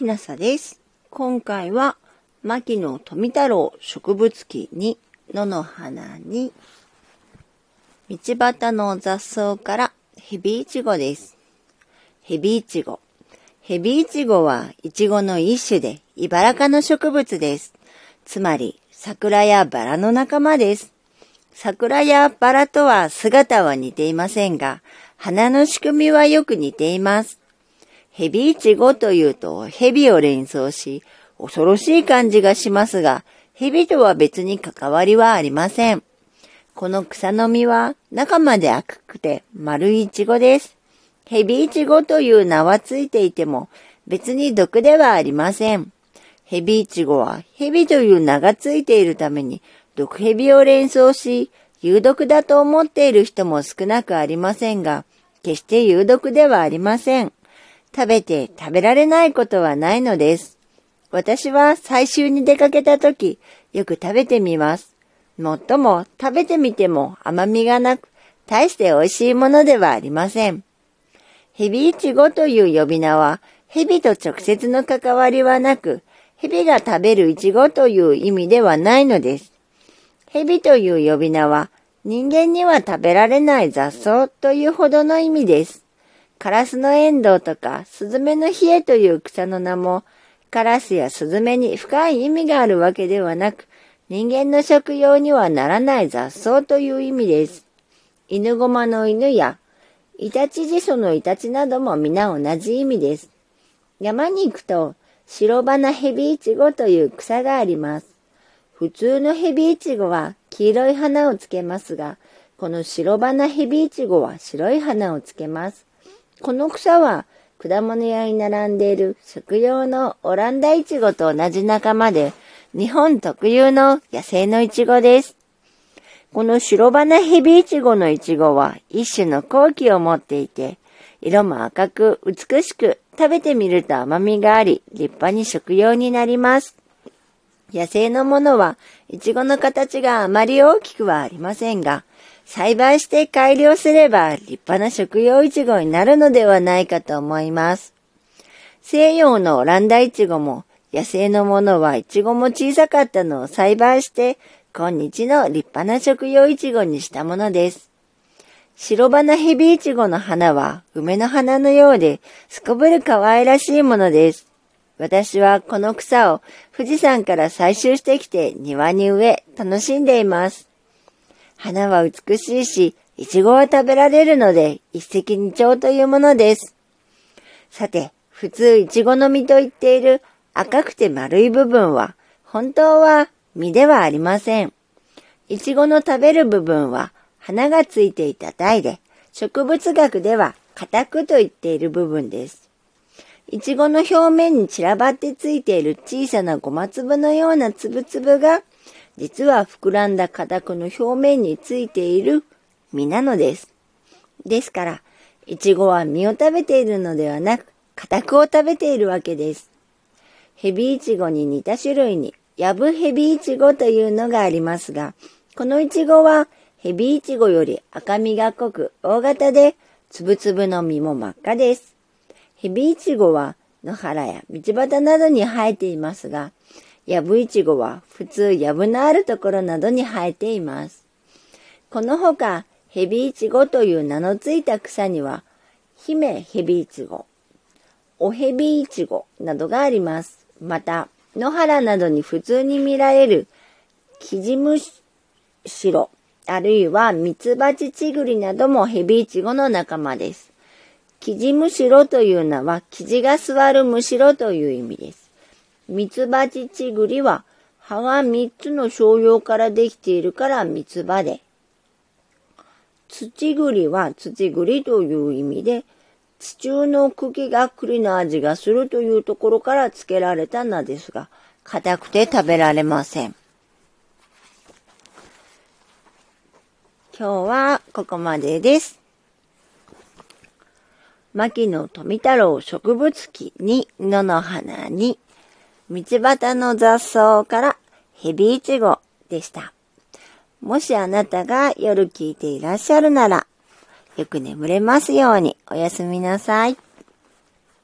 きなさです。今回は、牧野富太郎植物記に野の花に、道端の雑草からヘビイチゴです。ヘビイチゴ。ヘビイチゴはイチゴの一種で、茨科の植物です。つまり、桜やバラの仲間です。桜やバラとは姿は似ていませんが、花の仕組みはよく似ています。ヘビイチゴというと蛇を連想し、恐ろしい感じがしますが、蛇とは別に関わりはありません。この草の実は中まで赤くて丸いイチゴです。ヘビイチゴという名はついていても別に毒ではありません。ヘビイチゴはヘビという名がついているために毒蛇を連想し有毒だと思っている人も少なくありませんが、決して有毒ではありません。食べて食べられないことはないのです。私は最終に出かけた時、よく食べてみます。もっとも食べてみても甘みがなく、大して美味しいものではありません。ヘビイチゴという呼び名は、ヘビと直接の関わりはなく、ヘビが食べるイチゴという意味ではないのです。ヘビという呼び名は、人間には食べられない雑草というほどの意味です。カラスのエンドウとか、スズメのヒエという草の名も、カラスやスズメに深い意味があるわけではなく、人間の食用にはならない雑草という意味です。犬ゴマの犬や、イタチジソのイタチなども皆同じ意味です。山に行くと、白花ヘビイチゴという草があります。普通のヘビイチゴは黄色い花をつけますが、この白花ヘビイチゴは白い花をつけます。この草は果物屋に並んでいる食用のオランダイチゴと同じ仲間で、日本特有の野生のイチゴです。この白花ヘビイチゴのイチゴは一種の後期を持っていて、色も赤く美しく食べてみると甘みがあり、立派に食用になります。野生のものは、イチゴの形があまり大きくはありませんが、栽培して改良すれば立派な食用イチゴになるのではないかと思います。西洋のオランダイチゴも野生のものはイチゴも小さかったのを栽培して今日の立派な食用イチゴにしたものです。白花ヘビイチゴの花は梅の花のようですこぶる可愛らしいものです。私はこの草を富士山から採集してきて庭に植え楽しんでいます。花は美しいし、いちごは食べられるので一石二鳥というものです。さて、普通いちごの実と言っている赤くて丸い部分は、本当は実ではありません。いちごの食べる部分は花がついていた台で、植物学では硬くと言っている部分です。いちごの表面に散らばってついている小さなごま粒のような粒々が実は膨らんだ硬くの表面についている実なのです。ですから、いちごは実を食べているのではなく、硬くを食べているわけです。ヘビイチゴに似た種類に、ヤブヘビイチゴというのがありますが、このイチゴはヘビイチゴより赤みが濃く大型で、つぶつぶの実も真っ赤です。ヘビイチゴは野原や道端などに生えていますが、ヤブイチゴは普通ヤブのあるところなどに生えています。このほか、ヘビイチゴという名のついた草には、姫ヘビイチゴ、おヘビイチゴなどがあります。また、野原などに普通に見られる、キジムシロ、あるいはミツバチチグリなどもヘビイチゴの仲間です。キジムシロという名は、キジが座るむしろという意味です。ミツバチチグリは葉が3つの商用からできているから三つ葉で、土栗は土栗という意味で、地中の茎が栗の味がするというところから付けられた名ですが、硬くて食べられません。今日はここまでです。牧野富太郎植物記に野の花に道端の雑草からヘビイチゴでした。もしあなたが夜聞いていらっしゃるなら、よく眠れますようにおやすみなさい。